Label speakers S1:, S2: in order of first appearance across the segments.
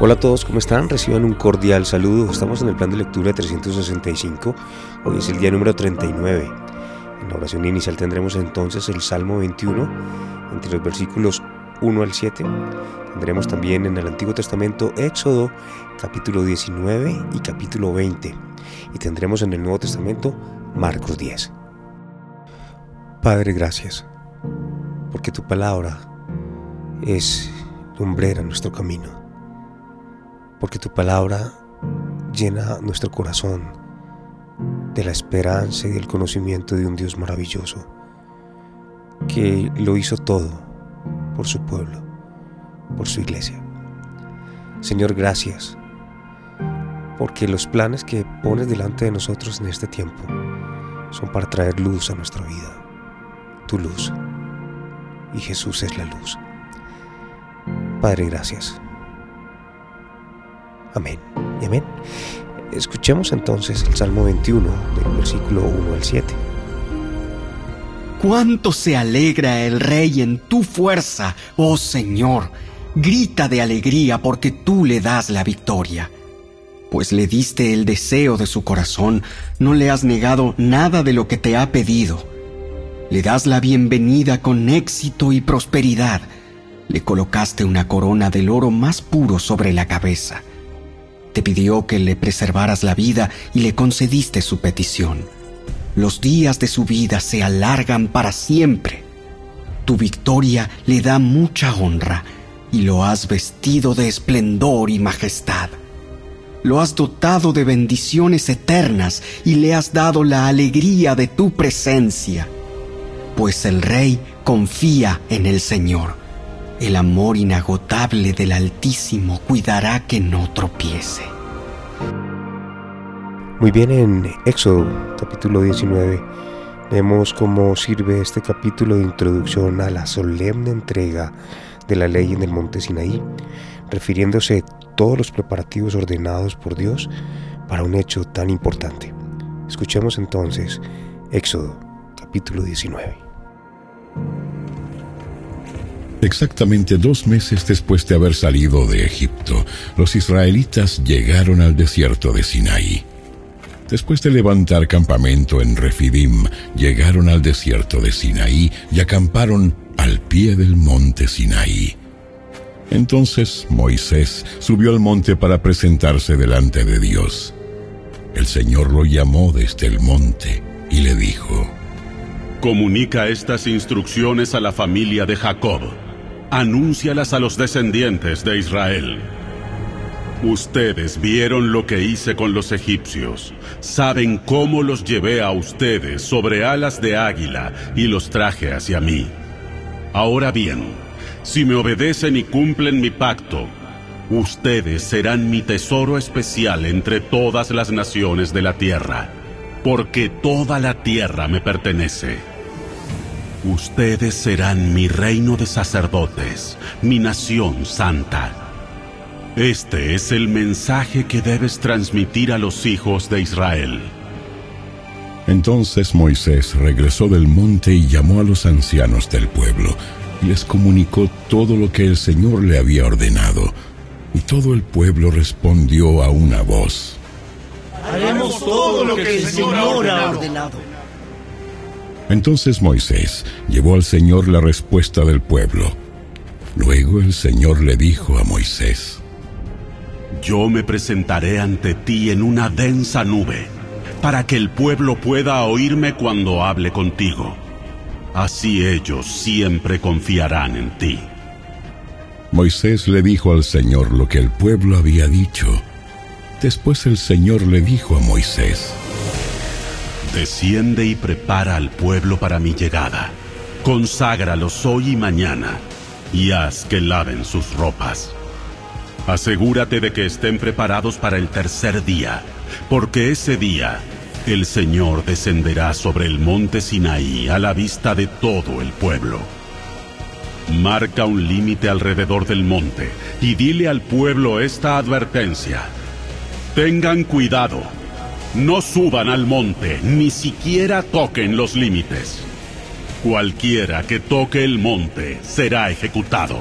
S1: Hola a todos, ¿cómo están? Reciban un cordial saludo. Estamos en el plan de lectura 365. Hoy es el día número 39. En la oración inicial tendremos entonces el Salmo 21, entre los versículos 1 al 7. Tendremos también en el Antiguo Testamento Éxodo, capítulo 19 y capítulo 20. Y tendremos en el Nuevo Testamento Marcos 10. Padre, gracias, porque tu palabra es lumbrera en nuestro camino porque tu palabra llena nuestro corazón de la esperanza y del conocimiento de un Dios maravilloso, que lo hizo todo por su pueblo, por su iglesia. Señor, gracias, porque los planes que pones delante de nosotros en este tiempo son para traer luz a nuestra vida, tu luz, y Jesús es la luz. Padre, gracias. Amén y amén. Escuchemos entonces el Salmo 21 del versículo 1 al 7.
S2: Cuánto se alegra el rey en tu fuerza, oh Señor. Grita de alegría porque tú le das la victoria. Pues le diste el deseo de su corazón, no le has negado nada de lo que te ha pedido. Le das la bienvenida con éxito y prosperidad. Le colocaste una corona del oro más puro sobre la cabeza. Te pidió que le preservaras la vida y le concediste su petición. Los días de su vida se alargan para siempre. Tu victoria le da mucha honra y lo has vestido de esplendor y majestad. Lo has dotado de bendiciones eternas y le has dado la alegría de tu presencia. Pues el rey confía en el Señor el amor inagotable del Altísimo cuidará que no tropiece.
S1: Muy bien, en Éxodo capítulo 19 vemos cómo sirve este capítulo de introducción a la solemne entrega de la ley en el monte Sinaí, refiriéndose a todos los preparativos ordenados por Dios para un hecho tan importante. Escuchemos entonces Éxodo capítulo 19.
S3: Exactamente dos meses después de haber salido de Egipto, los israelitas llegaron al desierto de Sinaí. Después de levantar campamento en Refidim, llegaron al desierto de Sinaí y acamparon al pie del monte Sinaí. Entonces Moisés subió al monte para presentarse delante de Dios. El Señor lo llamó desde el monte y le dijo,
S4: Comunica estas instrucciones a la familia de Jacob anúncialas a los descendientes de Israel. Ustedes vieron lo que hice con los egipcios, saben cómo los llevé a ustedes sobre alas de águila y los traje hacia mí. Ahora bien, si me obedecen y cumplen mi pacto, ustedes serán mi tesoro especial entre todas las naciones de la tierra, porque toda la tierra me pertenece. Ustedes serán mi reino de sacerdotes, mi nación santa. Este es el mensaje que debes transmitir a los hijos de Israel.
S3: Entonces Moisés regresó del monte y llamó a los ancianos del pueblo y les comunicó todo lo que el Señor le había ordenado. Y todo el pueblo respondió a una voz.
S5: Haremos todo lo que el Señor ha ordenado.
S3: Entonces Moisés llevó al Señor la respuesta del pueblo. Luego el Señor le dijo a Moisés,
S4: Yo me presentaré ante ti en una densa nube, para que el pueblo pueda oírme cuando hable contigo. Así ellos siempre confiarán en ti.
S3: Moisés le dijo al Señor lo que el pueblo había dicho. Después el Señor le dijo a Moisés,
S4: Desciende y prepara al pueblo para mi llegada. Conságralos hoy y mañana, y haz que laven sus ropas. Asegúrate de que estén preparados para el tercer día, porque ese día el Señor descenderá sobre el monte Sinaí a la vista de todo el pueblo. Marca un límite alrededor del monte y dile al pueblo esta advertencia. Tengan cuidado, no suban al monte, ni siquiera toquen los límites. Cualquiera que toque el monte será ejecutado.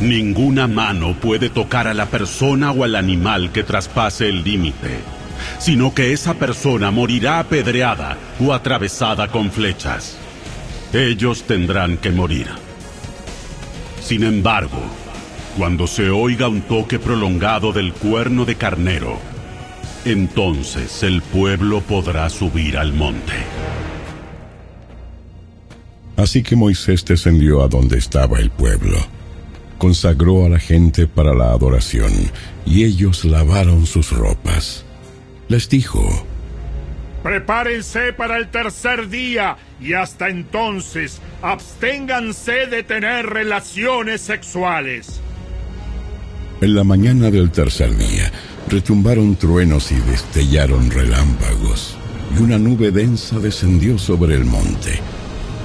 S4: Ninguna mano puede tocar a la persona o al animal que traspase el límite sino que esa persona morirá apedreada o atravesada con flechas. Ellos tendrán que morir. Sin embargo, cuando se oiga un toque prolongado del cuerno de carnero, entonces el pueblo podrá subir al monte.
S3: Así que Moisés descendió a donde estaba el pueblo, consagró a la gente para la adoración, y ellos lavaron sus ropas les dijo,
S5: Prepárense para el tercer día y hasta entonces absténganse de tener relaciones sexuales.
S3: En la mañana del tercer día retumbaron truenos y destellaron relámpagos, y una nube densa descendió sobre el monte.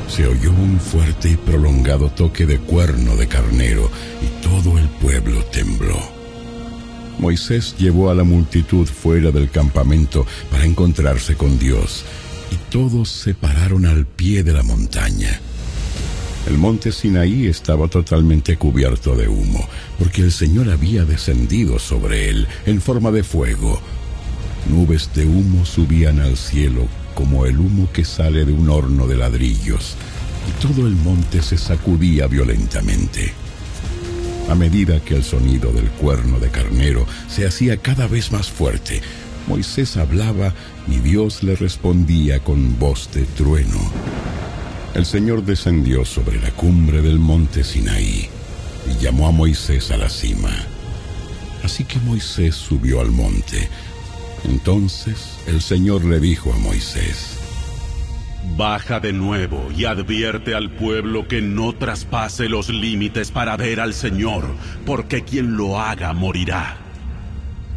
S3: Se oyó un fuerte y prolongado toque de cuerno de carnero, y todo el pueblo tembló. Moisés llevó a la multitud fuera del campamento para encontrarse con Dios, y todos se pararon al pie de la montaña. El monte Sinaí estaba totalmente cubierto de humo, porque el Señor había descendido sobre él en forma de fuego. Nubes de humo subían al cielo como el humo que sale de un horno de ladrillos, y todo el monte se sacudía violentamente. A medida que el sonido del cuerno de carnero se hacía cada vez más fuerte, Moisés hablaba y Dios le respondía con voz de trueno. El Señor descendió sobre la cumbre del monte Sinaí y llamó a Moisés a la cima. Así que Moisés subió al monte. Entonces el Señor le dijo a Moisés,
S4: Baja de nuevo y advierte al pueblo que no traspase los límites para ver al Señor, porque quien lo haga morirá.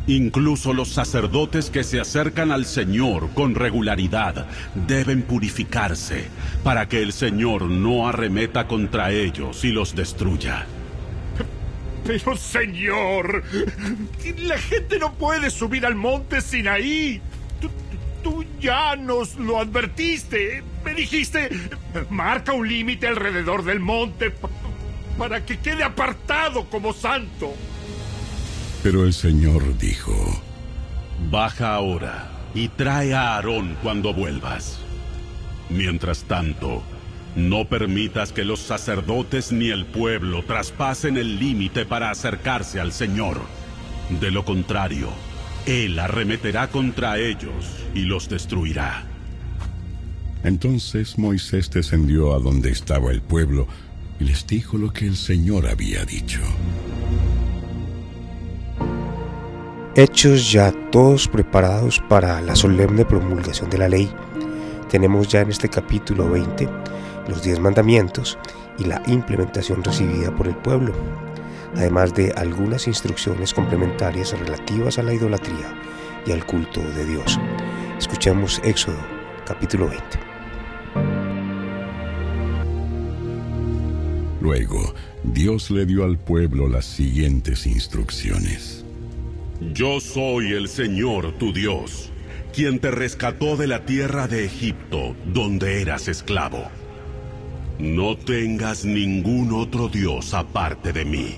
S4: Incluso los sacerdotes que se acercan al Señor con regularidad deben purificarse para que el Señor no arremeta contra ellos y los destruya.
S5: Pero Señor, la gente no puede subir al monte Sinaí. Tú ya nos lo advertiste. Me dijiste, marca un límite alrededor del monte para que quede apartado como santo.
S3: Pero el Señor dijo,
S4: Baja ahora y trae a Aarón cuando vuelvas. Mientras tanto, no permitas que los sacerdotes ni el pueblo traspasen el límite para acercarse al Señor. De lo contrario, él arremeterá contra ellos y los destruirá.
S3: Entonces Moisés descendió a donde estaba el pueblo y les dijo lo que el Señor había dicho.
S1: Hechos ya todos preparados para la solemne promulgación de la ley. Tenemos ya en este capítulo 20 los diez mandamientos y la implementación recibida por el pueblo además de algunas instrucciones complementarias relativas a la idolatría y al culto de Dios. Escuchemos Éxodo capítulo 20.
S3: Luego, Dios le dio al pueblo las siguientes instrucciones.
S4: Yo soy el Señor tu Dios, quien te rescató de la tierra de Egipto, donde eras esclavo. No tengas ningún otro Dios aparte de mí.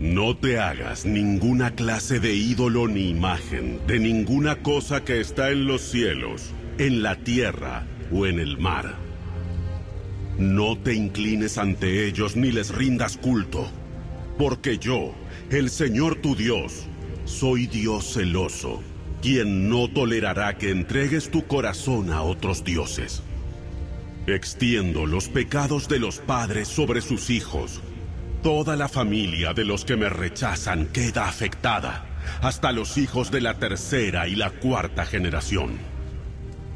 S4: No te hagas ninguna clase de ídolo ni imagen de ninguna cosa que está en los cielos, en la tierra o en el mar. No te inclines ante ellos ni les rindas culto, porque yo, el Señor tu Dios, soy Dios celoso, quien no tolerará que entregues tu corazón a otros dioses. Extiendo los pecados de los padres sobre sus hijos Toda la familia de los que me rechazan queda afectada, hasta los hijos de la tercera y la cuarta generación.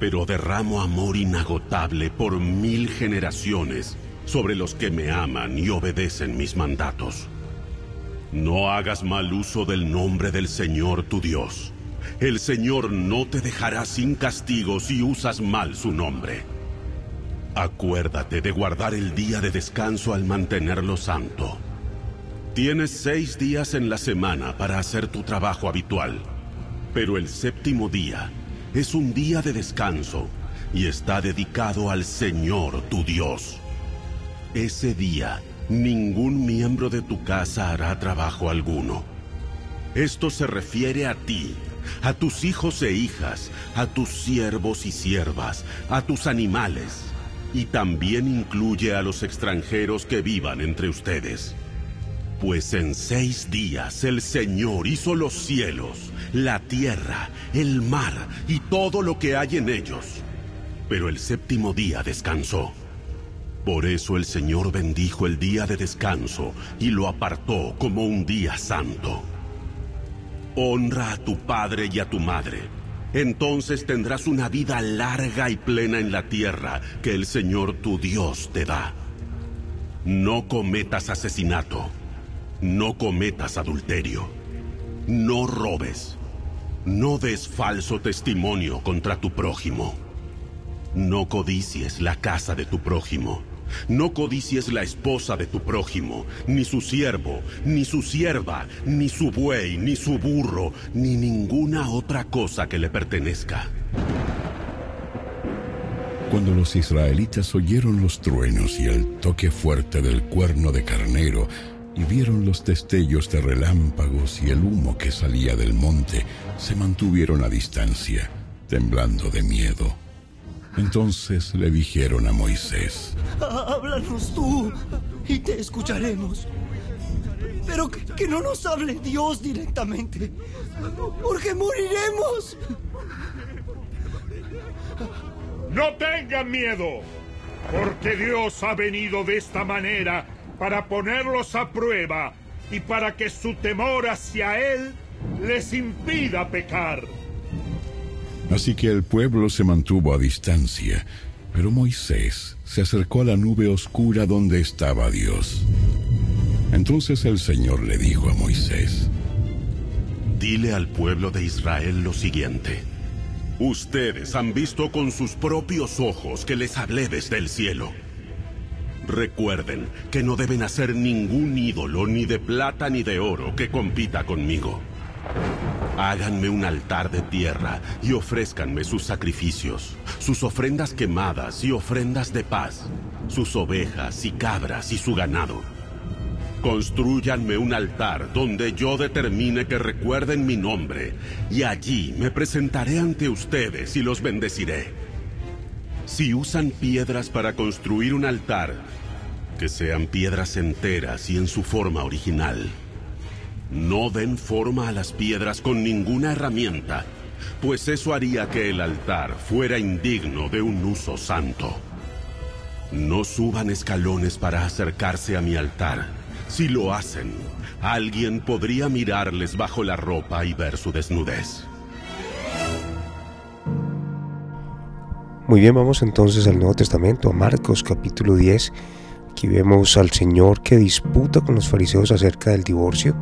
S4: pero derramo amor inagotable por mil generaciones sobre los que me aman y obedecen mis mandatos. No hagas mal uso del nombre del Señor tu Dios. El Señor no te dejará sin castigo si usas mal su nombre. Acuérdate de guardar el día de descanso al mantenerlo santo. Tienes seis días en la semana para hacer tu trabajo habitual, pero el séptimo día es un día de descanso y está dedicado al Señor tu Dios. Ese día, ningún miembro de tu casa hará trabajo alguno. Esto se refiere a ti, a tus hijos e hijas, a tus siervos y siervas, a tus animales, y también incluye a los extranjeros que vivan entre ustedes. Pues en seis días el Señor hizo los cielos, la tierra, el mar y todo lo que hay en ellos. Pero el séptimo día descansó. Por eso el Señor bendijo el día de descanso y lo apartó como un día santo. Honra a tu padre y a tu madre. Entonces tendrás una vida larga y plena en la tierra que el Señor tu Dios te da. No cometas asesinato. No cometas adulterio. No robes. No des falso testimonio contra tu prójimo. No codicies la casa de tu prójimo. No codicies la esposa de tu prójimo, ni su siervo, ni su sierva, ni su buey, ni su burro, ni ninguna otra cosa que le pertenezca.
S3: Cuando los israelitas oyeron los truenos y el toque fuerte del cuerno de carnero, y vieron los destellos de relámpagos y el humo que salía del monte, se mantuvieron a distancia, temblando de miedo. Entonces le dijeron a Moisés,
S6: Háblanos tú y te escucharemos. Pero que, que no nos hable Dios directamente, porque moriremos.
S5: No tengan miedo, porque Dios ha venido de esta manera para ponerlos a prueba y para que su temor hacia Él les impida pecar.
S3: Así que el pueblo se mantuvo a distancia, pero Moisés se acercó a la nube oscura donde estaba Dios. Entonces el Señor le dijo a Moisés,
S4: Dile al pueblo de Israel lo siguiente. Ustedes han visto con sus propios ojos que les hablé desde el cielo. Recuerden que no deben hacer ningún ídolo ni de plata ni de oro que compita conmigo. Háganme un altar de tierra y ofrézcanme sus sacrificios, sus ofrendas quemadas y ofrendas de paz, sus ovejas y cabras y su ganado. Construyanme un altar donde yo determine que recuerden mi nombre, y allí me presentaré ante ustedes y los bendeciré. Si usan piedras para construir un altar, que sean piedras enteras y en su forma original. No den forma a las piedras con ninguna herramienta, pues eso haría que el altar fuera indigno de un uso santo. No suban escalones para acercarse a mi altar. Si lo hacen, alguien podría mirarles bajo la ropa y ver su desnudez.
S1: Muy bien, vamos entonces al Nuevo Testamento, a Marcos capítulo 10. Aquí vemos al Señor que disputa con los fariseos acerca del divorcio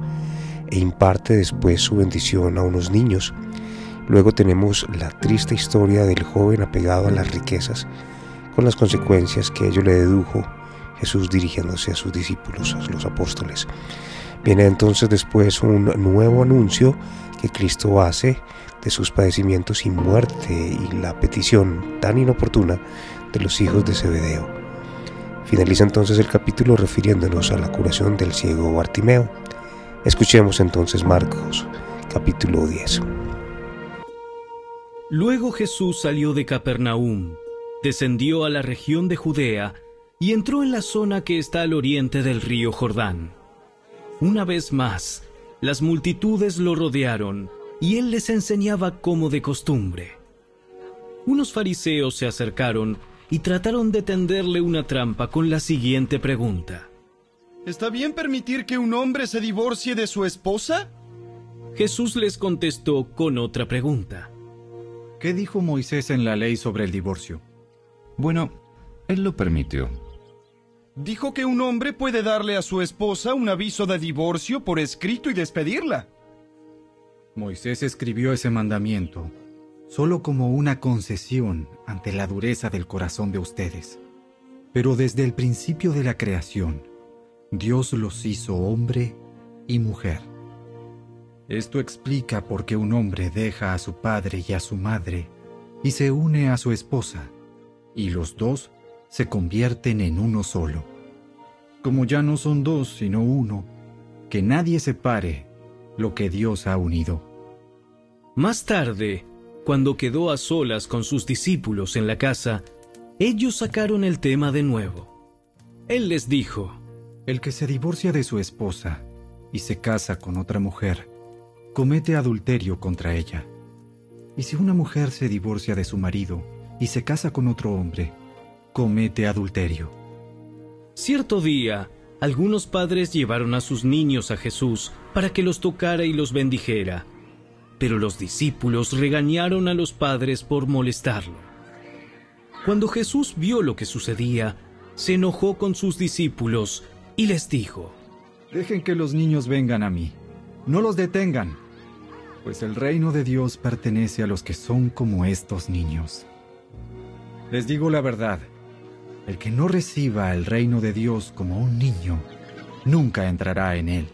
S1: e imparte después su bendición a unos niños. Luego tenemos la triste historia del joven apegado a las riquezas, con las consecuencias que ello le dedujo Jesús dirigiéndose a sus discípulos, a los apóstoles. Viene entonces después un nuevo anuncio que Cristo hace de sus padecimientos y muerte y la petición tan inoportuna de los hijos de Zebedeo. Finaliza entonces el capítulo refiriéndonos a la curación del ciego Bartimeo. Escuchemos entonces Marcos, capítulo 10.
S7: Luego Jesús salió de Capernaum, descendió a la región de Judea y entró en la zona que está al oriente del río Jordán. Una vez más, las multitudes lo rodearon y él les enseñaba como de costumbre. Unos fariseos se acercaron y trataron de tenderle una trampa con la siguiente pregunta.
S8: ¿Está bien permitir que un hombre se divorcie de su esposa?
S7: Jesús les contestó con otra pregunta.
S9: ¿Qué dijo Moisés en la ley sobre el divorcio?
S10: Bueno, él lo permitió.
S8: Dijo que un hombre puede darle a su esposa un aviso de divorcio por escrito y despedirla.
S9: Moisés escribió ese mandamiento solo como una concesión ante la dureza del corazón de ustedes. Pero desde el principio de la creación, Dios los hizo hombre y mujer. Esto explica por qué un hombre deja a su padre y a su madre y se une a su esposa, y los dos se convierten en uno solo. Como ya no son dos, sino uno, que nadie separe lo que Dios ha unido.
S7: Más tarde, cuando quedó a solas con sus discípulos en la casa, ellos sacaron el tema de nuevo. Él les dijo,
S9: El que se divorcia de su esposa y se casa con otra mujer, comete adulterio contra ella. Y si una mujer se divorcia de su marido y se casa con otro hombre, comete adulterio.
S7: Cierto día, algunos padres llevaron a sus niños a Jesús para que los tocara y los bendijera. Pero los discípulos regañaron a los padres por molestarlo. Cuando Jesús vio lo que sucedía, se enojó con sus discípulos y les dijo,
S9: Dejen que los niños vengan a mí, no los detengan, pues el reino de Dios pertenece a los que son como estos niños. Les digo la verdad, el que no reciba el reino de Dios como un niño, nunca entrará en él.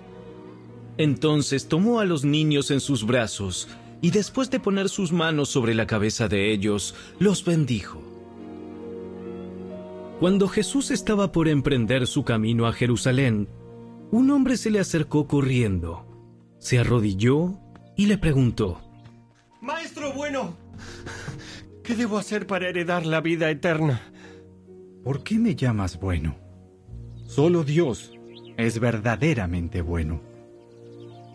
S7: Entonces tomó a los niños en sus brazos y después de poner sus manos sobre la cabeza de ellos, los bendijo. Cuando Jesús estaba por emprender su camino a Jerusalén, un hombre se le acercó corriendo, se arrodilló y le preguntó,
S6: Maestro bueno, ¿qué debo hacer para heredar la vida eterna?
S9: ¿Por qué me llamas bueno? Solo Dios es verdaderamente bueno.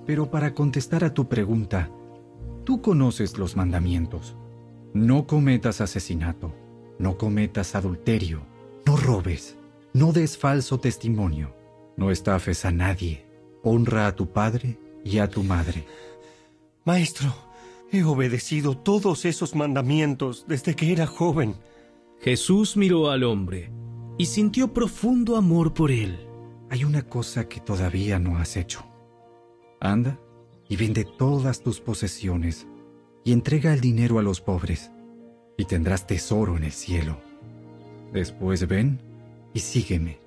S9: Pero para contestar a tu pregunta, tú conoces los mandamientos. No cometas asesinato, no cometas adulterio, no robes, no des falso testimonio, no estafes a nadie, honra a tu padre y a tu madre.
S6: Maestro, he obedecido todos esos mandamientos desde que era joven.
S7: Jesús miró al hombre y sintió profundo amor por él.
S9: Hay una cosa que todavía no has hecho. Anda y vende todas tus posesiones y entrega el dinero a los pobres, y tendrás tesoro en el cielo. Después ven y sígueme.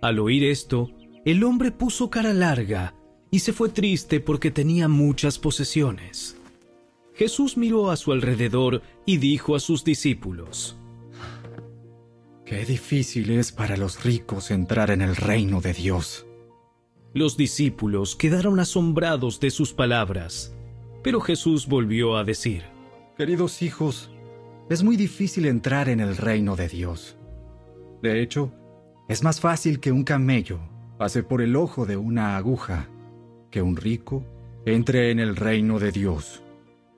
S7: Al oír esto, el hombre puso cara larga y se fue triste porque tenía muchas posesiones. Jesús miró a su alrededor y dijo a sus discípulos,
S9: Qué difícil es para los ricos entrar en el reino de Dios.
S7: Los discípulos quedaron asombrados de sus palabras, pero Jesús volvió a decir,
S9: Queridos hijos, es muy difícil entrar en el reino de Dios. De hecho, es más fácil que un camello pase por el ojo de una aguja que un rico entre en el reino de Dios.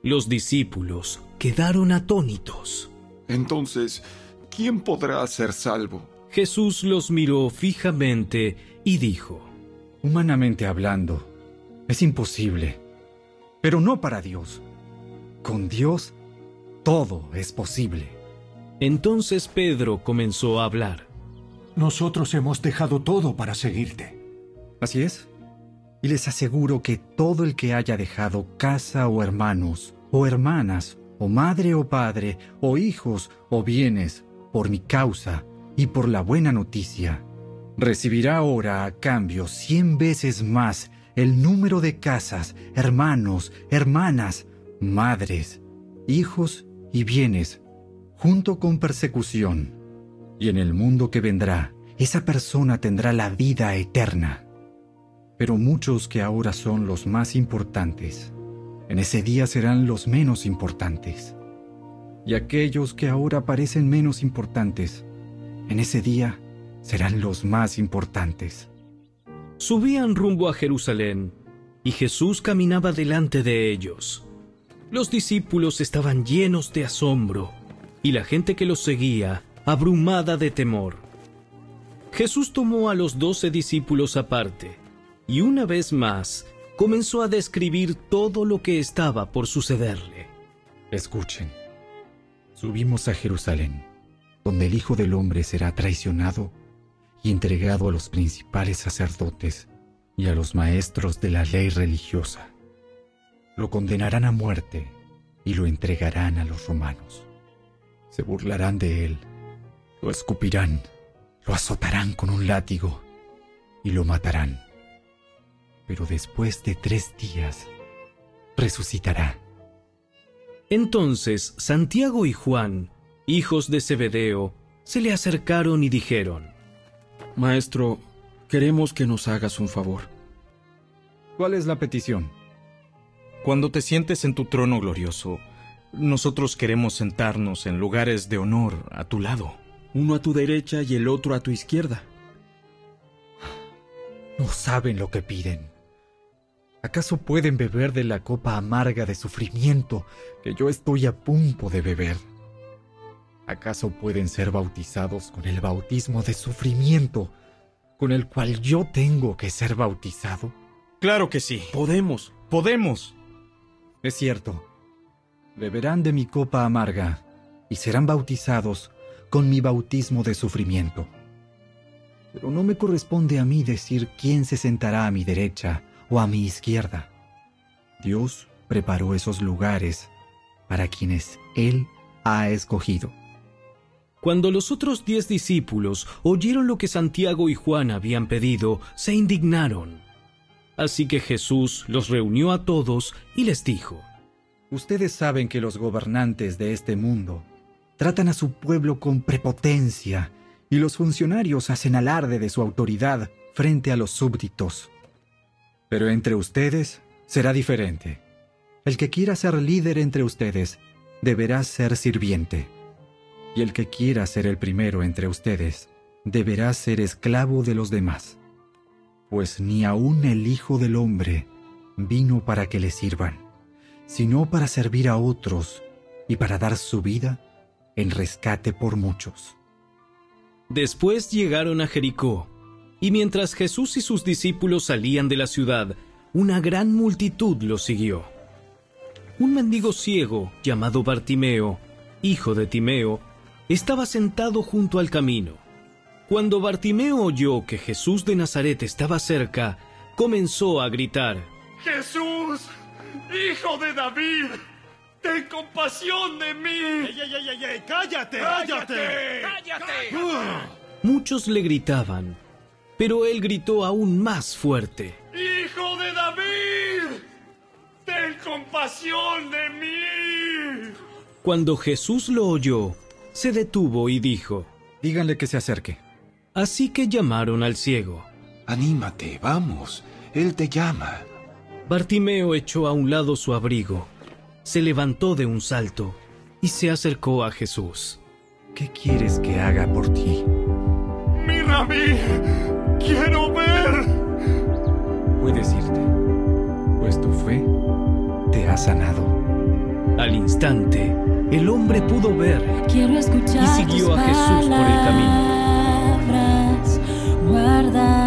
S7: Los discípulos quedaron atónitos.
S11: Entonces, ¿quién podrá ser salvo?
S7: Jesús los miró fijamente y dijo,
S9: Humanamente hablando, es imposible, pero no para Dios. Con Dios, todo es posible.
S7: Entonces Pedro comenzó a hablar.
S5: Nosotros hemos dejado todo para seguirte.
S9: Así es. Y les aseguro que todo el que haya dejado casa o hermanos, o hermanas, o madre o padre, o hijos o bienes, por mi causa y por la buena noticia, recibirá ahora a cambio cien veces más el número de casas, hermanos, hermanas, madres, hijos y bienes, junto con persecución. Y en el mundo que vendrá, esa persona tendrá la vida eterna. Pero muchos que ahora son los más importantes, en ese día serán los menos importantes. Y aquellos que ahora parecen menos importantes, en ese día serán los más importantes.
S7: Subían rumbo a Jerusalén, y Jesús caminaba delante de ellos. Los discípulos estaban llenos de asombro, y la gente que los seguía abrumada de temor. Jesús tomó a los doce discípulos aparte, y una vez más comenzó a describir todo lo que estaba por sucederle.
S9: Escuchen, Subimos a Jerusalén, donde el Hijo del Hombre será traicionado y entregado a los principales sacerdotes y a los maestros de la ley religiosa. Lo condenarán a muerte y lo entregarán a los romanos. Se burlarán de él, lo escupirán, lo azotarán con un látigo y lo matarán. Pero después de tres días, resucitará.
S7: Entonces Santiago y Juan, hijos de Zebedeo, se le acercaron y dijeron,
S12: Maestro, queremos que nos hagas un favor.
S9: ¿Cuál es la petición?
S13: Cuando te sientes en tu trono glorioso, nosotros queremos sentarnos en lugares de honor a tu lado.
S12: Uno a tu derecha y el otro a tu izquierda.
S9: No saben lo que piden. ¿Acaso pueden beber de la copa amarga de sufrimiento que yo estoy a punto de beber? ¿Acaso pueden ser bautizados con el bautismo de sufrimiento con el cual yo tengo que ser bautizado?
S13: Claro que sí. Podemos, podemos.
S9: Es cierto. Beberán de mi copa amarga y serán bautizados con mi bautismo de sufrimiento. Pero no me corresponde a mí decir quién se sentará a mi derecha o a mi izquierda. Dios preparó esos lugares para quienes Él ha escogido.
S7: Cuando los otros diez discípulos oyeron lo que Santiago y Juan habían pedido, se indignaron. Así que Jesús los reunió a todos y les dijo,
S9: Ustedes saben que los gobernantes de este mundo tratan a su pueblo con prepotencia y los funcionarios hacen alarde de su autoridad frente a los súbditos. Pero entre ustedes será diferente. El que quiera ser líder entre ustedes deberá ser sirviente. Y el que quiera ser el primero entre ustedes deberá ser esclavo de los demás. Pues ni aun el Hijo del Hombre vino para que le sirvan, sino para servir a otros y para dar su vida en rescate por muchos.
S7: Después llegaron a Jericó, y mientras Jesús y sus discípulos salían de la ciudad, una gran multitud los siguió. Un mendigo ciego llamado Bartimeo, hijo de Timeo, estaba sentado junto al camino. Cuando Bartimeo oyó que Jesús de Nazaret estaba cerca, comenzó a gritar,
S5: Jesús, hijo de David, ten compasión de mí.
S14: ¡Ey, ey, ey, ey, ey! cállate
S5: ¡Cállate!
S14: ¡Cállate!
S7: Muchos le gritaban, pero él gritó aún más fuerte.
S5: ¡Hijo de David! ¡Ten compasión de mí!
S7: Cuando Jesús lo oyó, se detuvo y dijo,
S9: Díganle que se acerque.
S7: Así que llamaron al ciego.
S11: Anímate, vamos. Él te llama.
S7: Bartimeo echó a un lado su abrigo, se levantó de un salto y se acercó a Jesús.
S9: ¿Qué quieres que haga por ti?
S5: ¡Mi rabí! ¡Quiero ver!
S9: Puedes irte, pues tu fe te ha sanado.
S7: Al instante, el hombre pudo ver
S15: Quiero escuchar
S7: y siguió a Jesús por el camino.
S15: Guardarlas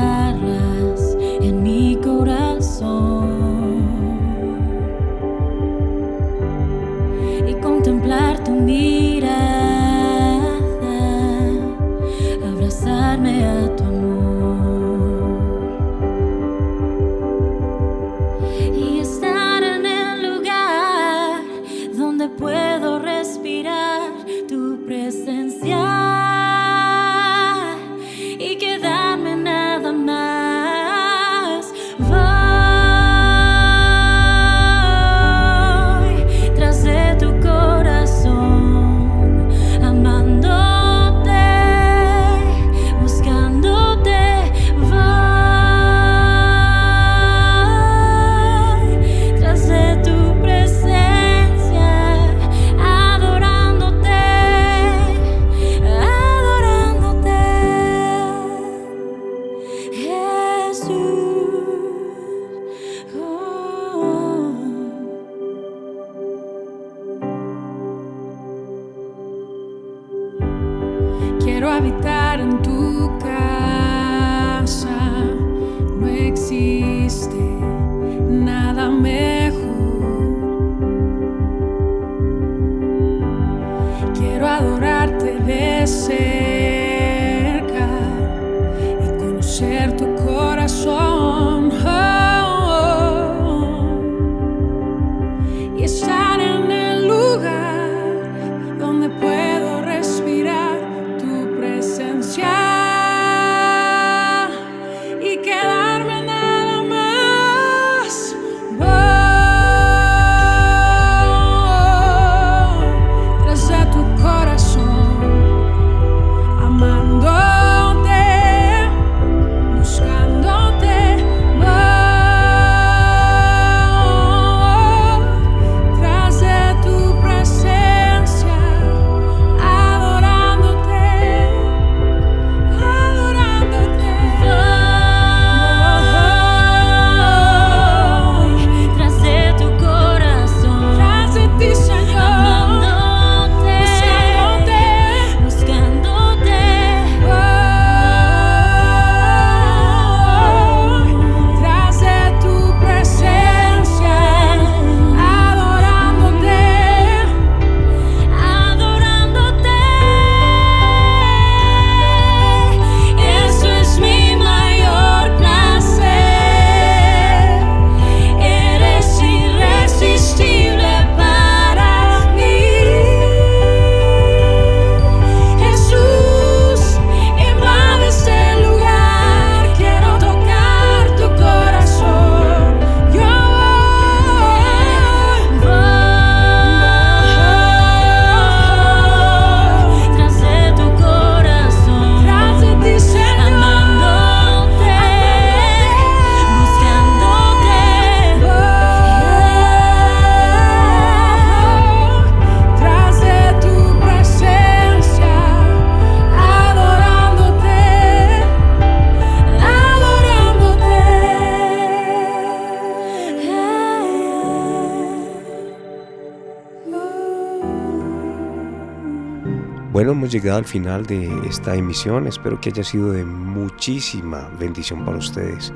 S1: hemos llegado al final de esta emisión. Espero que haya sido de muchísima bendición para ustedes.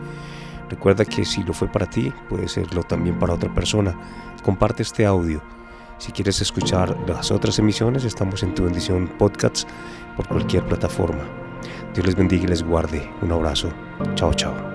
S1: Recuerda que si lo fue para ti, puede serlo también para otra persona. Comparte este audio. Si quieres escuchar las otras emisiones, estamos en Tu Bendición Podcasts por cualquier plataforma. Dios les bendiga y les guarde. Un abrazo. Chao, chao.